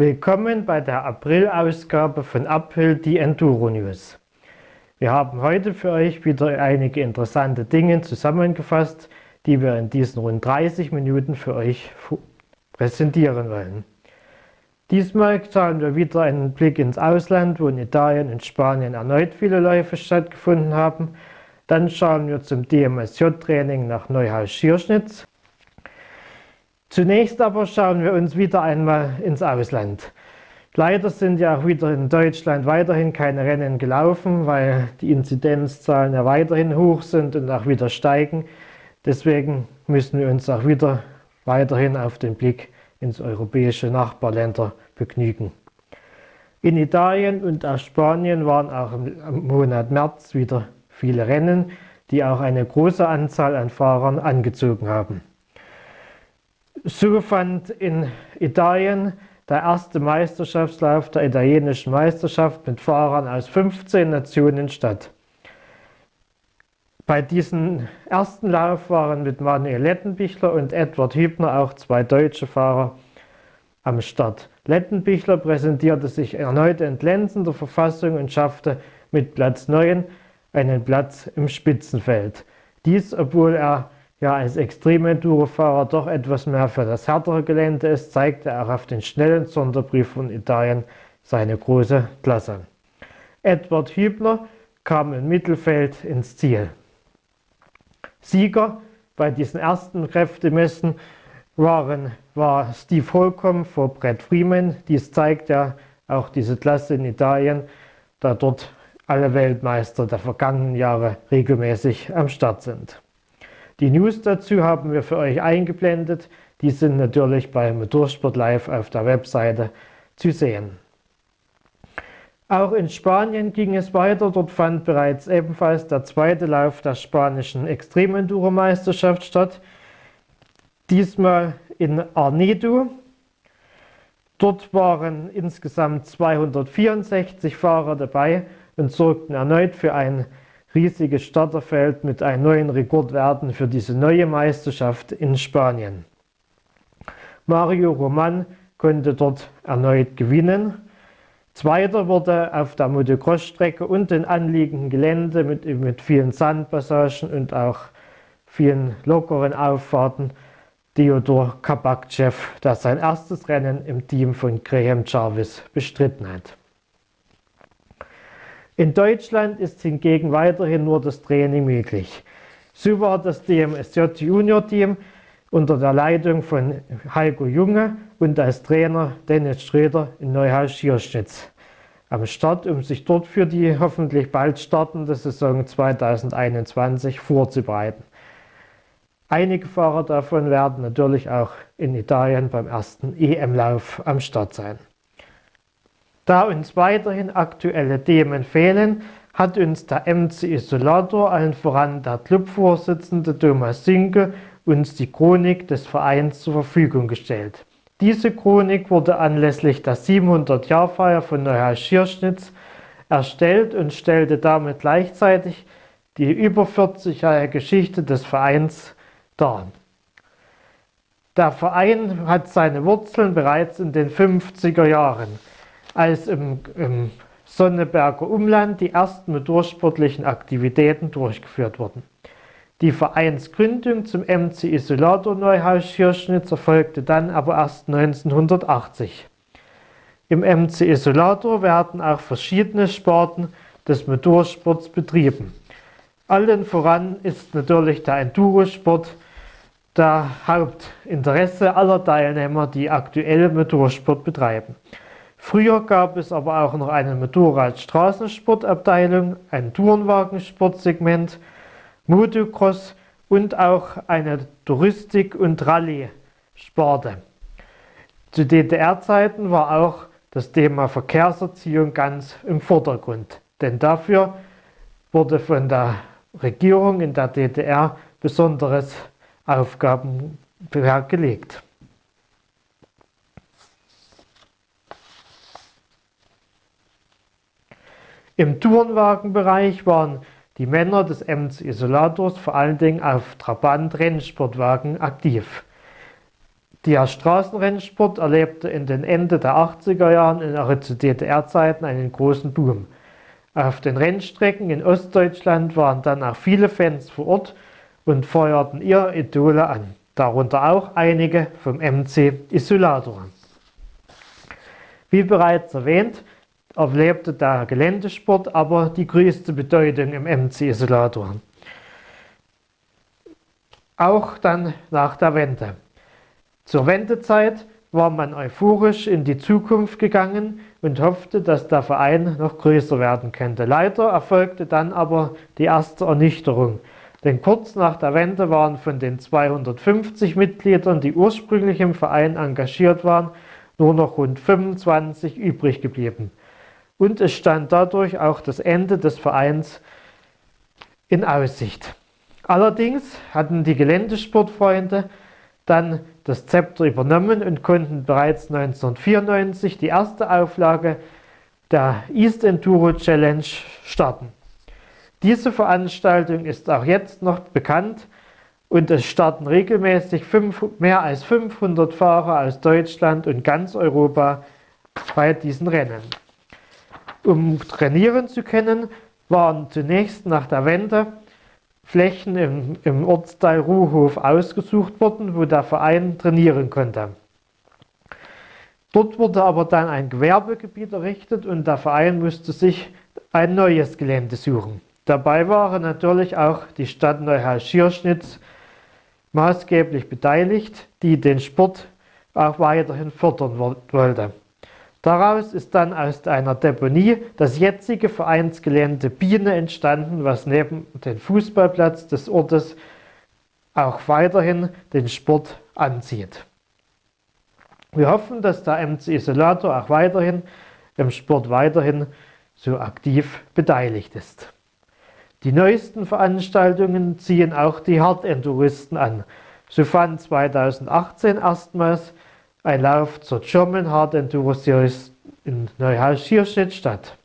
Willkommen bei der April-Ausgabe von Uphill, die Enduro News. Wir haben heute für euch wieder einige interessante Dinge zusammengefasst, die wir in diesen rund 30 Minuten für euch präsentieren wollen. Diesmal schauen wir wieder einen Blick ins Ausland, wo in Italien und Spanien erneut viele Läufe stattgefunden haben. Dann schauen wir zum DMSJ-Training nach Neuhaus-Schierschnitz Zunächst aber schauen wir uns wieder einmal ins Ausland. Leider sind ja auch wieder in Deutschland weiterhin keine Rennen gelaufen, weil die Inzidenzzahlen ja weiterhin hoch sind und auch wieder steigen. Deswegen müssen wir uns auch wieder weiterhin auf den Blick ins europäische Nachbarländer begnügen. In Italien und auch Spanien waren auch im Monat März wieder viele Rennen, die auch eine große Anzahl an Fahrern angezogen haben. So fand in Italien der erste Meisterschaftslauf der italienischen Meisterschaft mit Fahrern aus 15 Nationen statt. Bei diesem ersten Lauf waren mit Manuel Lettenbichler und Edward Hübner auch zwei deutsche Fahrer am Start. Lettenbichler präsentierte sich erneut in glänzender Verfassung und schaffte mit Platz 9 einen Platz im Spitzenfeld. Dies, obwohl er ja als Extrem-Enduro-Fahrer doch etwas mehr für das härtere Gelände ist, zeigte er auf den schnellen Sonderbrief von Italien seine große Klasse. Edward Hübner kam im Mittelfeld ins Ziel. Sieger bei diesen ersten Kräftemessen waren, war Steve Holcomb vor Brett Freeman. Dies zeigt ja auch diese Klasse in Italien, da dort alle Weltmeister der vergangenen Jahre regelmäßig am Start sind. Die News dazu haben wir für euch eingeblendet. Die sind natürlich bei Motorsport Live auf der Webseite zu sehen. Auch in Spanien ging es weiter. Dort fand bereits ebenfalls der zweite Lauf der spanischen Extremenduro-Meisterschaft statt. Diesmal in Arnedo. Dort waren insgesamt 264 Fahrer dabei und sorgten erneut für ein riesiges Starterfeld mit einem neuen Rekordwerten für diese neue Meisterschaft in Spanien. Mario Roman konnte dort erneut gewinnen. Zweiter wurde auf der Motocross-Strecke und den anliegenden Gelände mit, mit vielen Sandpassagen und auch vielen lockeren Auffahrten Theodor Kabakchev, der sein erstes Rennen im Team von Graham Jarvis bestritten hat. In Deutschland ist hingegen weiterhin nur das Training möglich. So war das DMSJ Junior Team unter der Leitung von Heiko Junge und als Trainer Dennis Schröder in Neuhaus-Schierschnitz am Start, um sich dort für die hoffentlich bald startende Saison 2021 vorzubereiten. Einige Fahrer davon werden natürlich auch in Italien beim ersten EM-Lauf am Start sein. Da uns weiterhin aktuelle Themen fehlen, hat uns der MC Isolator, allen voran der Clubvorsitzende Thomas Sinke, uns die Chronik des Vereins zur Verfügung gestellt. Diese Chronik wurde anlässlich der 700-Jahr-Feier von Neuhaus Schierschnitz erstellt und stellte damit gleichzeitig die über 40 Jahre Geschichte des Vereins dar. Der Verein hat seine Wurzeln bereits in den 50er Jahren als im, im Sonneberger Umland die ersten motorsportlichen Aktivitäten durchgeführt wurden. Die Vereinsgründung zum MC Isolator Neuhaus Schirschnitz erfolgte dann aber erst 1980. Im MC Isolator werden auch verschiedene Sparten des Motorsports betrieben. Allen voran ist natürlich der Endurosport der Hauptinteresse aller Teilnehmer, die aktuell Motorsport betreiben. Früher gab es aber auch noch eine Motorrad-Straßensportabteilung, ein Tourenwagensportsegment, Motocross und auch eine Touristik- und Rallye-Sparte. Zu DDR-Zeiten war auch das Thema Verkehrserziehung ganz im Vordergrund, denn dafür wurde von der Regierung in der DDR besonderes Aufgabenwerk gelegt. Im Tourenwagenbereich waren die Männer des MC Isolators vor allen Dingen auf Trabant-Rennsportwagen aktiv. Der Straßenrennsport erlebte in den Ende der 80er Jahren in zu DDR-Zeiten einen großen Boom. Auf den Rennstrecken in Ostdeutschland waren dann auch viele Fans vor Ort und feuerten ihre Idole an, darunter auch einige vom MC Isolator. Wie bereits erwähnt, erlebte der Geländesport aber die größte Bedeutung im MC Isolator. Auch dann nach der Wende. Zur Wendezeit war man euphorisch in die Zukunft gegangen und hoffte, dass der Verein noch größer werden könnte. Leider erfolgte dann aber die erste Ernüchterung. Denn kurz nach der Wende waren von den 250 Mitgliedern, die ursprünglich im Verein engagiert waren, nur noch rund 25 übrig geblieben. Und es stand dadurch auch das Ende des Vereins in Aussicht. Allerdings hatten die Geländesportfreunde dann das Zepter übernommen und konnten bereits 1994 die erste Auflage der East Enduro Challenge starten. Diese Veranstaltung ist auch jetzt noch bekannt und es starten regelmäßig fünf, mehr als 500 Fahrer aus Deutschland und ganz Europa bei diesen Rennen. Um trainieren zu können, waren zunächst nach der Wende Flächen im, im Ortsteil Ruhhof ausgesucht worden, wo der Verein trainieren konnte. Dort wurde aber dann ein Gewerbegebiet errichtet und der Verein musste sich ein neues Gelände suchen. Dabei waren natürlich auch die Stadt Neuhaus-Schierschnitz maßgeblich beteiligt, die den Sport auch weiterhin fördern wollte. Daraus ist dann aus einer Deponie das jetzige Vereinsgelände Biene entstanden, was neben dem Fußballplatz des Ortes auch weiterhin den Sport anzieht. Wir hoffen, dass der MC Isolator auch weiterhin im Sport weiterhin so aktiv beteiligt ist. Die neuesten Veranstaltungen ziehen auch die Hard-Enduristen an. So fand 2018 erstmals ein Lauf zur German Hard Enduro Series in Neuhaus-Schierstedt statt.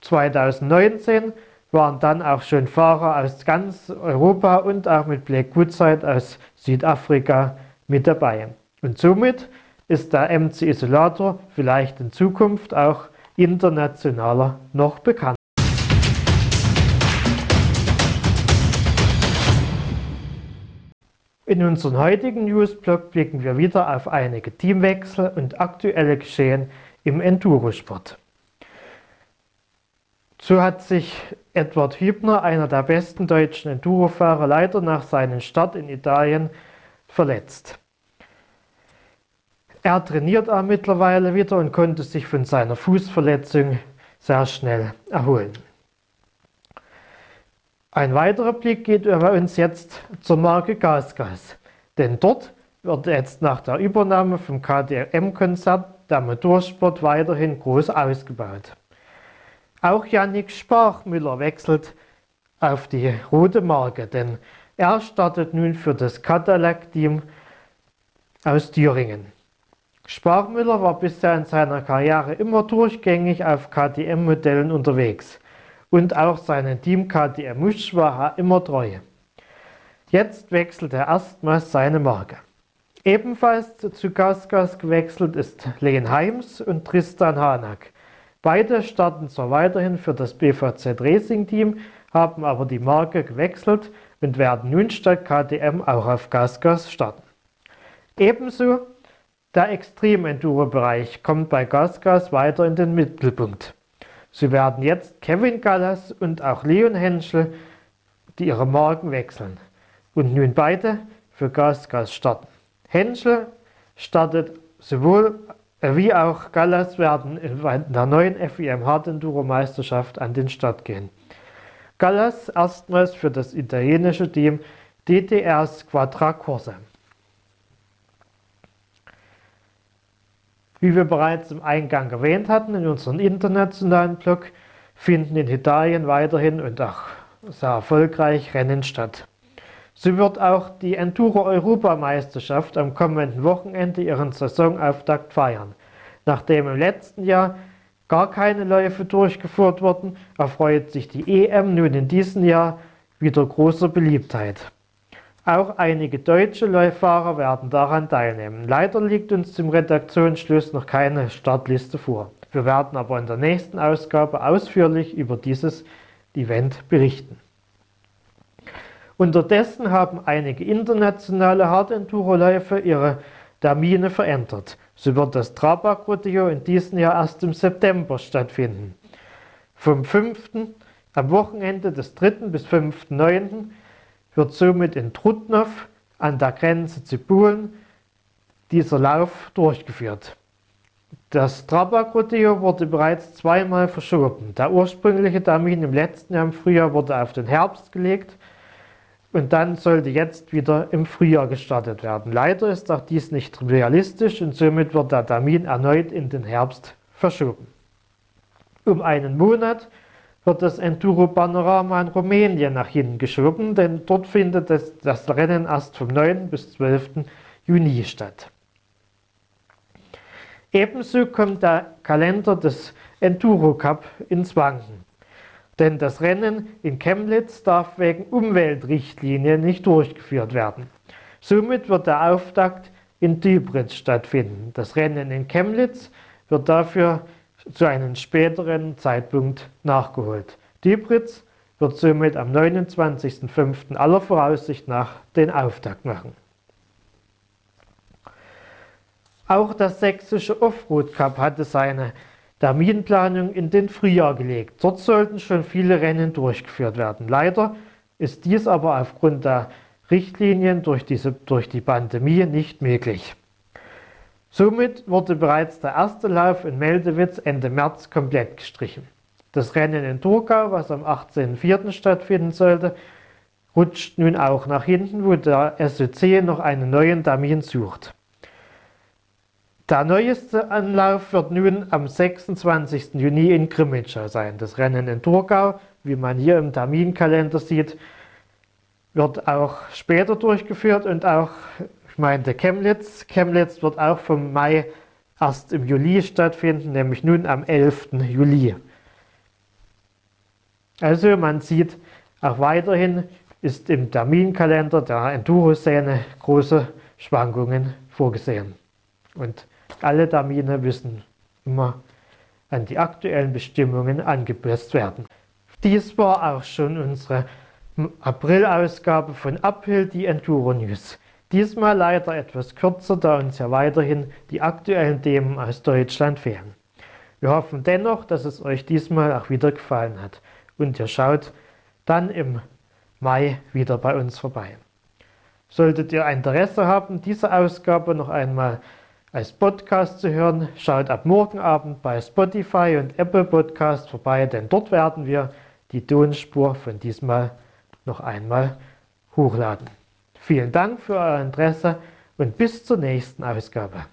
2019 waren dann auch schon Fahrer aus ganz Europa und auch mit Black Woodside aus Südafrika mit dabei. Und somit ist der MC Isolator vielleicht in Zukunft auch internationaler noch bekannt. In unserem heutigen Newsblog blicken wir wieder auf einige Teamwechsel und aktuelle Geschehen im Endurosport. So hat sich Edward Hübner, einer der besten deutschen Endurofahrer, leider nach seinem Start in Italien verletzt. Er trainiert auch mittlerweile wieder und konnte sich von seiner Fußverletzung sehr schnell erholen. Ein weiterer Blick geht über uns jetzt zur Marke GasGas. Denn dort wird jetzt nach der Übernahme vom KTM-Konzert der Motorsport weiterhin groß ausgebaut. Auch Yannick Sparchmüller wechselt auf die rote Marke, denn er startet nun für das Cadillac-Team aus Thüringen. Sparchmüller war bisher in seiner Karriere immer durchgängig auf KTM-Modellen unterwegs und auch seinem Team KTM Musch war er immer treu. Jetzt wechselt er erstmals seine Marke. Ebenfalls zu Gasgas gewechselt ist Len Heims und Tristan Hanak. Beide starten zwar weiterhin für das BVZ Racing Team, haben aber die Marke gewechselt und werden nun statt KTM auch auf Gasgas starten. Ebenso der Extrem-Enduro-Bereich kommt bei Gasgas weiter in den Mittelpunkt. So werden jetzt Kevin Gallas und auch Leon Henschel die ihre Marken wechseln und nun beide für Gasgas starten. Henschel startet sowohl wie auch Gallas werden in der neuen FIM Hard Enduro Meisterschaft an den Start gehen. Gallas erstmals für das italienische Team DTR Squadra Corsa. Wie wir bereits im Eingang erwähnt hatten, in unserem internationalen Blog finden in Italien weiterhin und auch sehr erfolgreich Rennen statt. So wird auch die Enduro-Europameisterschaft am kommenden Wochenende ihren Saisonauftakt feiern. Nachdem im letzten Jahr gar keine Läufe durchgeführt wurden, erfreut sich die EM nun in diesem Jahr wieder großer Beliebtheit. Auch einige deutsche Läuffahrer werden daran teilnehmen. Leider liegt uns zum Redaktionsschluss noch keine Startliste vor. Wir werden aber in der nächsten Ausgabe ausführlich über dieses Event berichten. Unterdessen haben einige internationale Hard-Enduro-Läufe ihre Termine verändert. So wird das Trabak Rodeo in diesem Jahr erst im September stattfinden. Vom 5. am Wochenende des 3. bis 5.9 wird somit in Trutnov an der Grenze zu Polen dieser Lauf durchgeführt. Das Trabak-Rodeo wurde bereits zweimal verschoben. Der ursprüngliche Termin im letzten Jahr im Frühjahr wurde auf den Herbst gelegt und dann sollte jetzt wieder im Frühjahr gestartet werden. Leider ist auch dies nicht realistisch und somit wird der Termin erneut in den Herbst verschoben. Um einen Monat wird das Enduro Panorama in Rumänien nach hinten geschoben, denn dort findet das, das Rennen erst vom 9. bis 12. Juni statt. Ebenso kommt der Kalender des Enduro Cup ins Wanken. Denn das Rennen in Chemnitz darf wegen Umweltrichtlinien nicht durchgeführt werden. Somit wird der Auftakt in Dibritz stattfinden. Das Rennen in Chemnitz wird dafür zu einem späteren Zeitpunkt nachgeholt. Diebritz wird somit am 29.05. aller Voraussicht nach den Auftakt machen. Auch das sächsische Offroad Cup hatte seine Terminplanung in den Frühjahr gelegt. Dort sollten schon viele Rennen durchgeführt werden. Leider ist dies aber aufgrund der Richtlinien durch, diese, durch die Pandemie nicht möglich. Somit wurde bereits der erste Lauf in Meldewitz Ende März komplett gestrichen. Das Rennen in Turgau, was am 18.04. stattfinden sollte, rutscht nun auch nach hinten, wo der SOC noch einen neuen Termin sucht. Der neueste Anlauf wird nun am 26. Juni in Grimmitschau sein. Das Rennen in Turgau, wie man hier im Terminkalender sieht, wird auch später durchgeführt und auch meinte Chemnitz. Chemnitz wird auch vom Mai erst im Juli stattfinden, nämlich nun am 11. Juli. Also man sieht, auch weiterhin ist im Terminkalender der Enduro-Szene große Schwankungen vorgesehen. Und alle Termine müssen immer an die aktuellen Bestimmungen angepasst werden. Dies war auch schon unsere April-Ausgabe von Uphill, die Enduro News. Diesmal leider etwas kürzer, da uns ja weiterhin die aktuellen Themen aus Deutschland fehlen. Wir hoffen dennoch, dass es euch diesmal auch wieder gefallen hat und ihr schaut dann im Mai wieder bei uns vorbei. Solltet ihr Interesse haben, diese Ausgabe noch einmal als Podcast zu hören, schaut ab morgen Abend bei Spotify und Apple Podcast vorbei, denn dort werden wir die Tonspur von diesmal noch einmal hochladen. Vielen Dank für euer Interesse und bis zur nächsten Ausgabe.